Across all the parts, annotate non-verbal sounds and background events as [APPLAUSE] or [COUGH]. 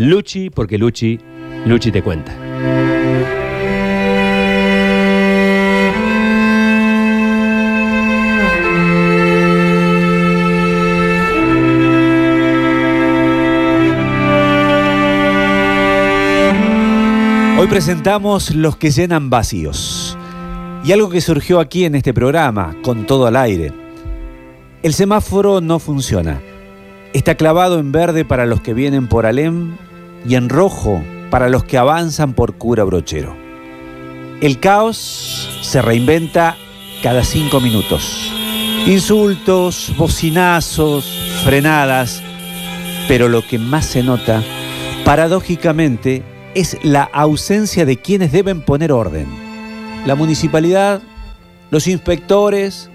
Luchi, porque Luchi, Luchi te cuenta. Hoy presentamos Los que llenan vacíos. Y algo que surgió aquí en este programa, con todo al aire. El semáforo no funciona. Está clavado en verde para los que vienen por Alem y en rojo para los que avanzan por Cura Brochero. El caos se reinventa cada cinco minutos. Insultos, bocinazos, frenadas, pero lo que más se nota, paradójicamente, es la ausencia de quienes deben poner orden. La municipalidad, los inspectores,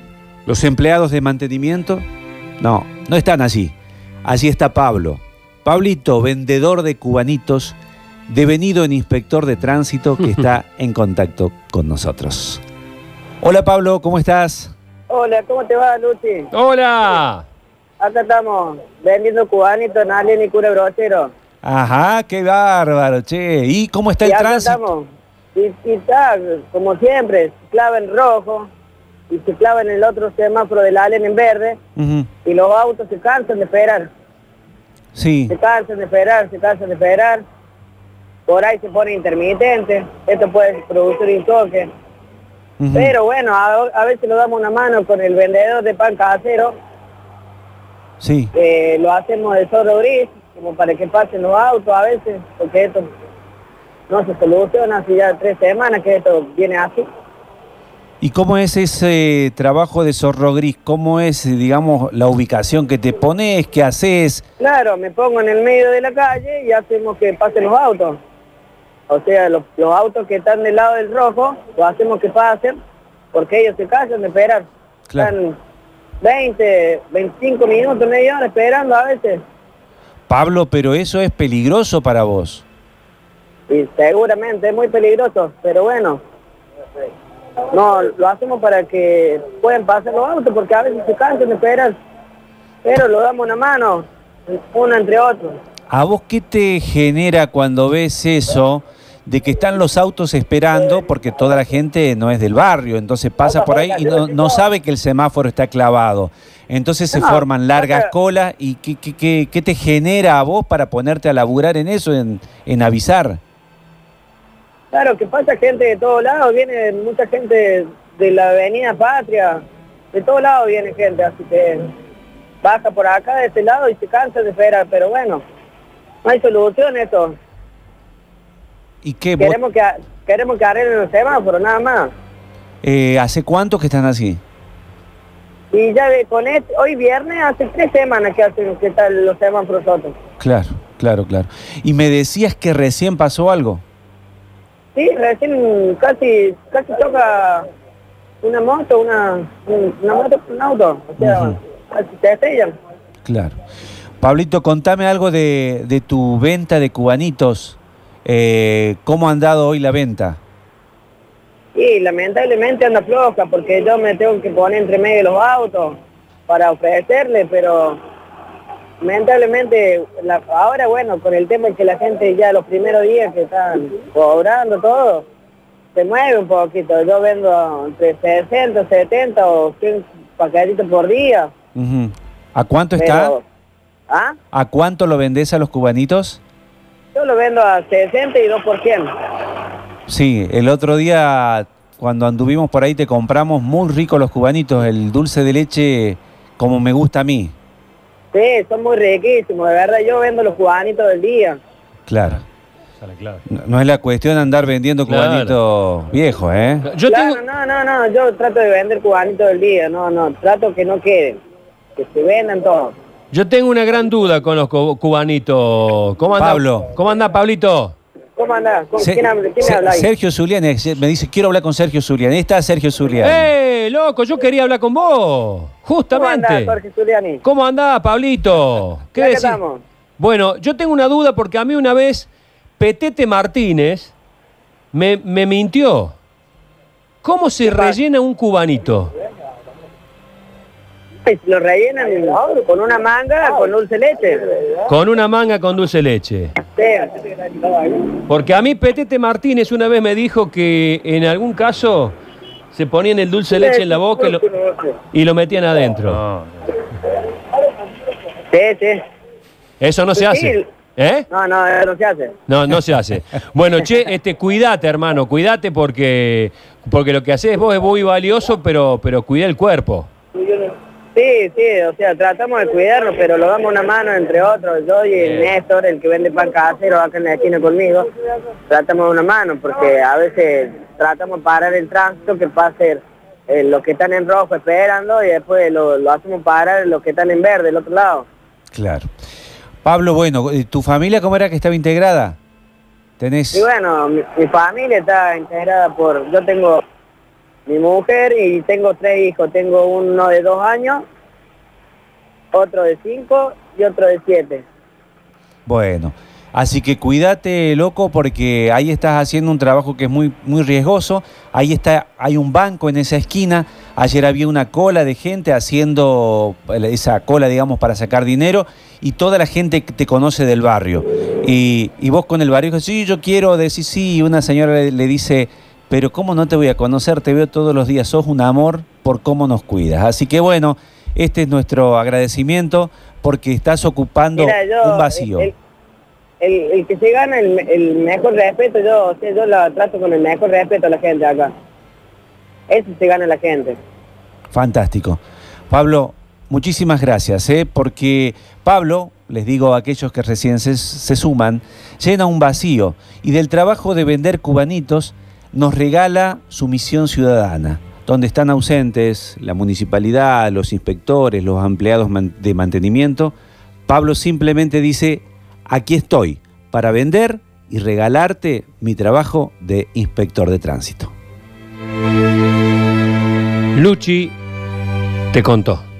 los empleados de mantenimiento, no, no están allí. Allí está Pablo. Pablito, vendedor de cubanitos, devenido en inspector de tránsito que [LAUGHS] está en contacto con nosotros. Hola Pablo, ¿cómo estás? Hola, ¿cómo te va, Luchi? ¡Hola! Acá estamos vendiendo cubanitos en Alien y Cura Brochero. Ajá, qué bárbaro, che. ¿Y cómo está y el acá tránsito? estamos. Y, y está, como siempre, se clava en rojo y se clava en el otro semáforo del Alien en verde y los autos se cansan de esperar. Sí, Se cansan de esperar, se cansan de esperar. Por ahí se pone intermitente. Esto puede producir un ujú. Pero bueno, a, a veces lo damos una mano con el vendedor de pan casero. sí. Eh, lo hacemos de solo gris, como para que pasen los autos a veces, porque esto no se soluciona hace ya tres semanas que esto viene así. ¿Y cómo es ese trabajo de zorro gris? ¿Cómo es, digamos, la ubicación que te pones? ¿Qué haces? Claro, me pongo en el medio de la calle y hacemos que pasen los autos. O sea, los, los autos que están del lado del rojo, lo hacemos que pasen, porque ellos se cansan de esperar. Claro. Están 20, 25 minutos, media hora esperando a veces. Pablo, pero eso es peligroso para vos. Y seguramente es muy peligroso, pero bueno. No, lo hacemos para que puedan pasar los autos, porque a veces se cansan de esperar. Pero lo damos una mano, uno entre otros. ¿A vos qué te genera cuando ves eso de que están los autos esperando porque toda la gente no es del barrio, entonces pasa por ahí y no, no sabe que el semáforo está clavado? Entonces se forman largas colas y ¿qué, qué, qué- qué te genera a vos para ponerte a laburar en eso, en, en avisar? Claro, que pasa gente de todos lados, viene mucha gente de la Avenida Patria, de todos lados viene gente, así que baja por acá de este lado y se cansa de esperar, pero bueno, no hay solución esto. ¿Y qué? Queremos que, queremos que arreglen los semáforos, nada más. eh, ¿Hace cuánto que están así? Y ya de, con este, hoy viernes hace tres semanas que hacen que están los semáforos rotos. Claro, claro, claro. Y me decías que recién pasó algo. Sí, recién casi casi choca una moto, una, un- una moto con un auto. O sea, Ujú. casi se estrellan. Claro. Pablito, contame algo de, de tu venta de cubanitos. Eh, ¿Cómo ha andado hoy la venta? Y lamentablemente anda floja porque yo me tengo que poner entre medio de los autos para ofrecerle, pero lamentablemente la- ahora bueno, con el tema de que la gente ya los primeros días que están cobrando todo, se mueve un poquito. Yo vendo entre 60, 70 o 100 paquetitos por día. ¿A cuánto está? pero- ¿Ah? ¿A cuánto lo vendés a los cubanitos? Yo lo vendo a 62 por 100. Sí, el otro día cuando anduvimos por ahí te compramos muy ricos los cubanitos, el dulce de leche como me gusta a mí. Sí, son muy riquísimos, de verdad. Yo vendo los cubanitos del día. Claro. No, no es la cuestión de andar vendiendo Claro. cubanitos viejos, ¿eh? Yo claro, tengo, no, no, no, yo trato de vender cubanitos del día, no, no, trato que no queden, que se vendan todos. yo tengo una gran duda con los cu- cubanitos. ¿Cómo anda? Pablo. ¿Cómo anda, Pablito? ¿Cómo andás? ¿Con Se- quién, habla- quién Se- habla ahí? Sergio Zulian, me dice, quiero hablar con Sergio Zulian. Ahí está Sergio Zulian. ¡Eh, loco! Yo quería hablar con vos. ¿Cómo Justamente. andás, Jorge Zuliani? ¿Cómo andás, Pablito? ¿Qué decís? estamos. Bueno, yo tengo una duda porque a mí una vez Petete Martínez me, me mintió. ¿Cómo se rellena un cubanito? Y lo rellenan con una manga con dulce leche. Con una manga con dulce leche. Sí. Porque a mí Petete Martínez una vez me dijo que en algún caso se ponían el dulce de leche en la boca y lo, y lo metían adentro. Sí, sí. Eso no se hace. ¿Eh? No, no, eso no se hace. No, no se hace. Bueno, che, este, cuídate, hermano, cuídate porque, porque lo que haces vos es muy valioso, pero, pero cuida el cuerpo. Sí, sí, o sea, tratamos de cuidarnos, pero lo damos una mano entre otros. Yo y el Néstor, el que vende pan casero acá en la esquina conmigo, tratamos de una mano porque a veces tratamos de parar el tránsito que pase eh, los que están en rojo esperando y después lo, lo hacemos parar los que están en verde, del otro lado. Claro. Pablo, bueno, ¿tu familia cómo era que estaba integrada? ¿Tenés? Y bueno, mi, mi familia está integrada por, yo tengo mi mujer y tengo tres hijos, tengo uno de dos años, otro de cinco y otro de siete. Bueno, así que cuídate, loco, porque ahí estás haciendo un trabajo que es muy, muy riesgoso. Ahí está, hay un banco en esa esquina. Ayer había una cola de gente haciendo esa cola, digamos, para sacar dinero y toda la gente te conoce del barrio. Y, y vos con el barrio, sí, yo quiero decir sí. Y una señora le dice, pero ¿cómo no te voy a conocer? Te veo todos los días, sos un amor por cómo nos cuidas. Así que bueno, este es nuestro agradecimiento porque estás ocupando Mira, yo, un vacío. El, el- el que se gana el, el mejor respeto, yo, o sea, yo la trato con el mejor respeto a la gente acá. Eso se gana la gente. Fantástico. Pablo, muchísimas gracias, ¿eh? porque Pablo, les digo a aquellos que recién se, se suman, llena un vacío y del trabajo de vender cubanitos nos regala su misión ciudadana, donde están ausentes la municipalidad, los inspectores, los empleados de mantenimiento. Pablo simplemente dice, aquí estoy para vender y regalarte mi trabajo de inspector de tránsito. Luchi te contó.